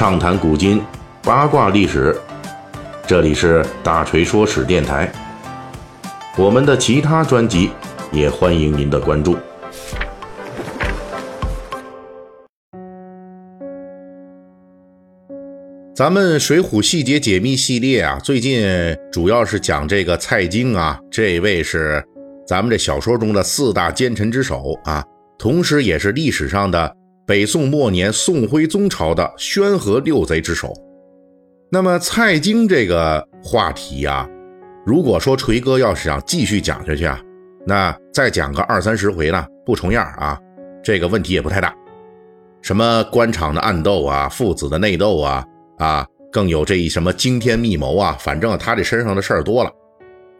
畅谈古今，八卦历史。这里是大锤说史电台。我们的其他专辑也欢迎您的关注。咱们《水浒细节解密》系列啊，最近主要是讲这个蔡京啊，这位是咱们这小说中的四大奸臣之首啊，同时也是历史上的。北宋末年，宋徽宗朝的宣和六贼之首。那么蔡京这个话题呀，如果说锤哥要是想继续讲下去啊，那再讲个二三十回呢，不重样啊，这个问题也不太大。什么官场的暗斗啊，父子的内斗啊，啊，更有这一什么惊天密谋啊，反正他这身上的事儿多了，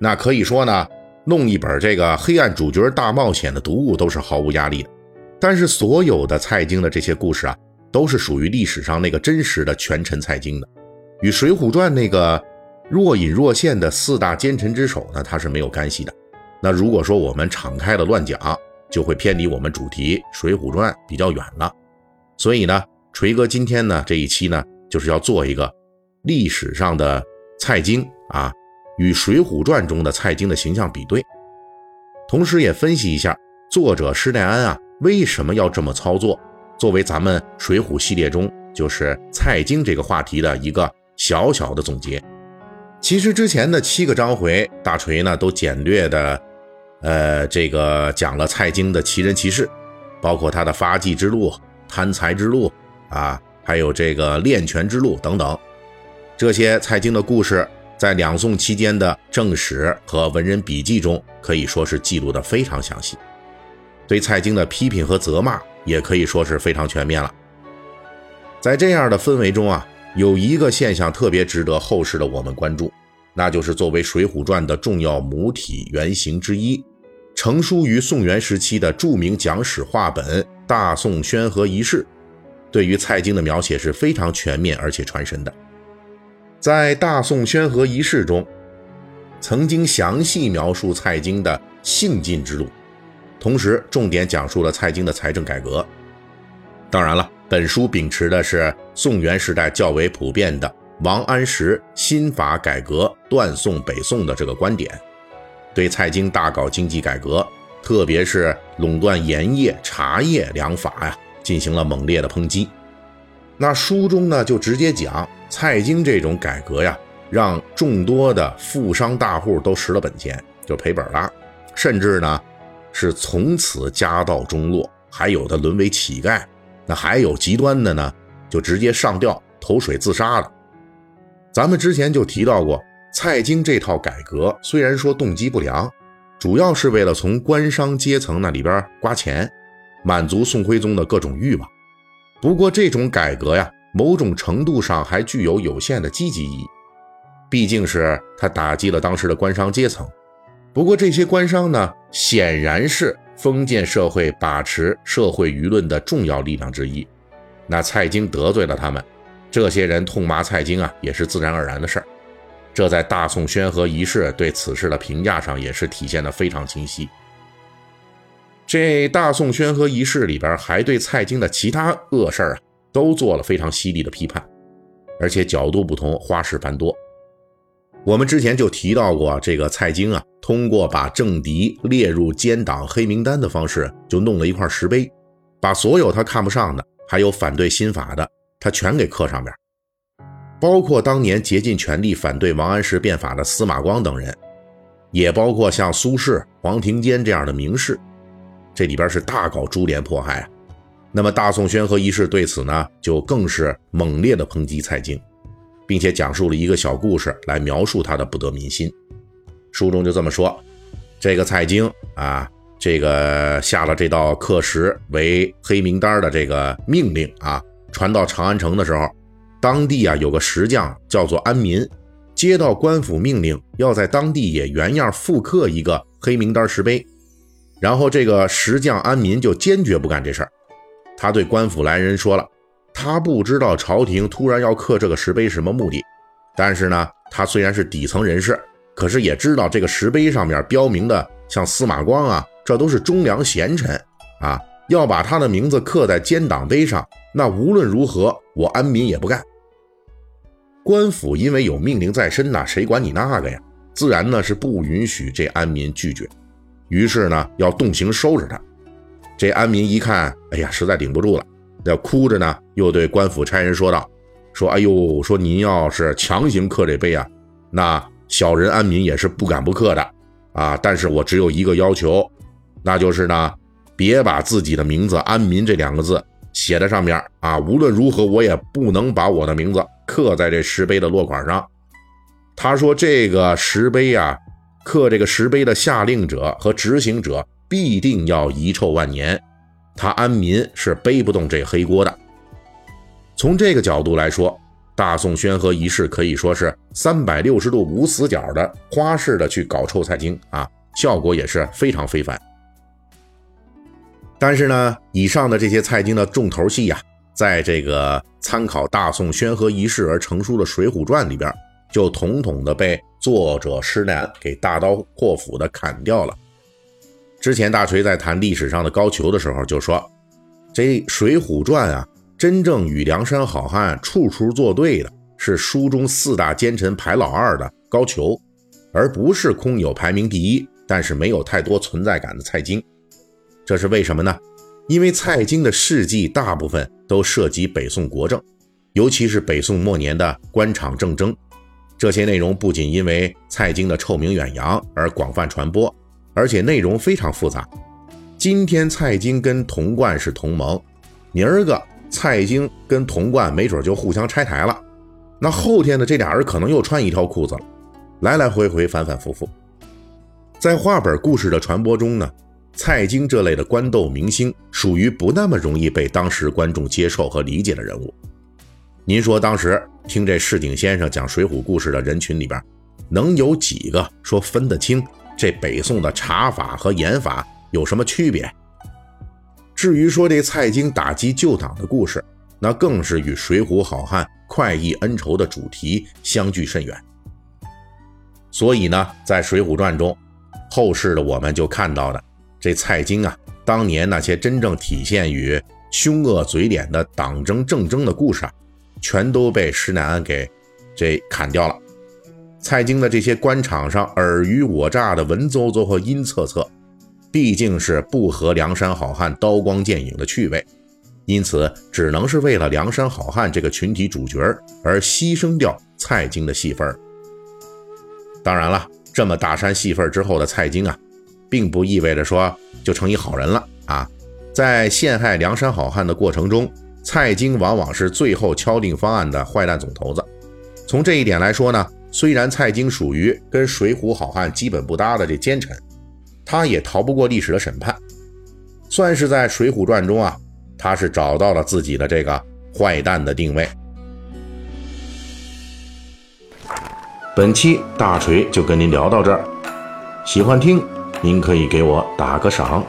那可以说呢，弄一本这个黑暗主角大冒险的读物都是毫无压力的。但是所有的蔡京的这些故事啊，都是属于历史上那个真实的权臣蔡京的，与《水浒传》那个若隐若现的四大奸臣之首呢，它是没有干系的。那如果说我们敞开了乱讲，就会偏离我们主题《水浒传》比较远了。所以呢，锤哥今天呢这一期呢，就是要做一个历史上的蔡京啊，与《水浒传》中的蔡京的形象比对，同时也分析一下作者施耐庵啊。为什么要这么操作？作为咱们《水浒》系列中就是蔡京这个话题的一个小小的总结。其实之前的七个章回，大锤呢都简略的，呃，这个讲了蔡京的奇人奇事，包括他的发迹之路、贪财之路啊，还有这个练拳之路等等。这些蔡京的故事，在两宋期间的正史和文人笔记中，可以说是记录的非常详细。对蔡京的批评和责骂也可以说是非常全面了。在这样的氛围中啊，有一个现象特别值得后世的我们关注，那就是作为《水浒传》的重要母体原型之一，成书于宋元时期的著名讲史话本《大宋宣和遗事》，对于蔡京的描写是非常全面而且传神的。在《大宋宣和遗事》中，曾经详细描述蔡京的性进之路。同时，重点讲述了蔡京的财政改革。当然了，本书秉持的是宋元时代较为普遍的王安石新法改革断送北宋的这个观点，对蔡京大搞经济改革，特别是垄断盐业、茶叶两法呀，进行了猛烈的抨击。那书中呢，就直接讲蔡京这种改革呀，让众多的富商大户都蚀了本钱，就赔本了，甚至呢。是从此家道中落，还有的沦为乞丐，那还有极端的呢，就直接上吊投水自杀了。咱们之前就提到过，蔡京这套改革虽然说动机不良，主要是为了从官商阶层那里边刮钱，满足宋徽宗的各种欲望。不过这种改革呀，某种程度上还具有有限的积极意义，毕竟是他打击了当时的官商阶层。不过这些官商呢，显然是封建社会把持社会舆论的重要力量之一。那蔡京得罪了他们，这些人痛骂蔡京啊，也是自然而然的事儿。这在大宋宣和仪式对此事的评价上也是体现的非常清晰。这大宋宣和仪式里边还对蔡京的其他恶事儿啊，都做了非常犀利的批判，而且角度不同，花式繁多。我们之前就提到过，这个蔡京啊，通过把政敌列入奸党黑名单的方式，就弄了一块石碑，把所有他看不上的，还有反对新法的，他全给刻上边，包括当年竭尽全力反对王安石变法的司马光等人，也包括像苏轼、黄庭坚这样的名士，这里边是大搞株连迫害。那么大宋宣和一世对此呢，就更是猛烈的抨击蔡京。并且讲述了一个小故事来描述他的不得民心。书中就这么说：这个蔡京啊，这个下了这道刻石为黑名单的这个命令啊，传到长安城的时候，当地啊有个石匠叫做安民，接到官府命令，要在当地也原样复刻一个黑名单石碑。然后这个石匠安民就坚决不干这事儿，他对官府来人说了。他不知道朝廷突然要刻这个石碑什么目的，但是呢，他虽然是底层人士，可是也知道这个石碑上面标明的像司马光啊，这都是忠良贤臣啊，要把他的名字刻在奸党碑上，那无论如何我安民也不干官府因为有命令在身呐，谁管你那个呀？自然呢是不允许这安民拒绝，于是呢要动刑收拾他。这安民一看，哎呀，实在顶不住了，要哭着呢，又对官府差人说道：“说，哎呦，说您要是强行刻这碑啊，那小人安民也是不敢不刻的啊。但是我只有一个要求，那就是呢，别把自己的名字‘安民’这两个字写在上面啊。无论如何，我也不能把我的名字刻在这石碑的落款上。”他说：“这个石碑啊，刻这个石碑的下令者和执行者必定要遗臭万年，他安民是背不动这黑锅的。从这个角度来说，大宋宣和仪式可以说是三百六十度无死角的花式的去搞臭蔡京啊，效果也是非常非凡。但是呢，以上的这些蔡京的重头戏呀，在这个参考大宋宣和仪式而成书的《水浒传》里边。”就统统的被作者施耐庵给大刀阔斧的砍掉了。之前大锤在谈历史上的高俅的时候就说：“这《水浒传》啊，真正与梁山好汉处处作对的是书中四大奸臣排老二的高俅，而不是空有排名第一但是没有太多存在感的蔡京。这是为什么呢？因为蔡京的事迹大部分都涉及北宋国政，尤其是北宋末年的官场政争。”这些内容不仅因为蔡京的臭名远扬而广泛传播，而且内容非常复杂。今天蔡京跟童贯是同盟，明儿个蔡京跟童贯没准就互相拆台了。那后天的这俩人可能又穿一条裤子了，来来回回，反反复复。在话本故事的传播中呢，蔡京这类的官斗明星属于不那么容易被当时观众接受和理解的人物。您说当时听这市井先生讲水浒故事的人群里边，能有几个说分得清这北宋的查法和严法有什么区别？至于说这蔡京打击旧党的故事，那更是与水浒好汉快意恩仇的主题相距甚远。所以呢，在《水浒传》中，后世的我们就看到的这蔡京啊，当年那些真正体现于凶恶嘴脸的党争政争的故事啊。全都被施耐庵给这砍掉了。蔡京的这些官场上尔虞我诈的文绉绉和阴恻恻，毕竟是不合梁山好汉刀光剑影的趣味，因此只能是为了梁山好汉这个群体主角而牺牲掉蔡京的戏份。当然了，这么大山戏份之后的蔡京啊，并不意味着说就成一好人了啊，在陷害梁山好汉的过程中。蔡京往往是最后敲定方案的坏蛋总头子。从这一点来说呢，虽然蔡京属于跟水浒好汉基本不搭的这奸臣，他也逃不过历史的审判，算是在《水浒传》中啊，他是找到了自己的这个坏蛋的定位。本期大锤就跟您聊到这儿，喜欢听您可以给我打个赏。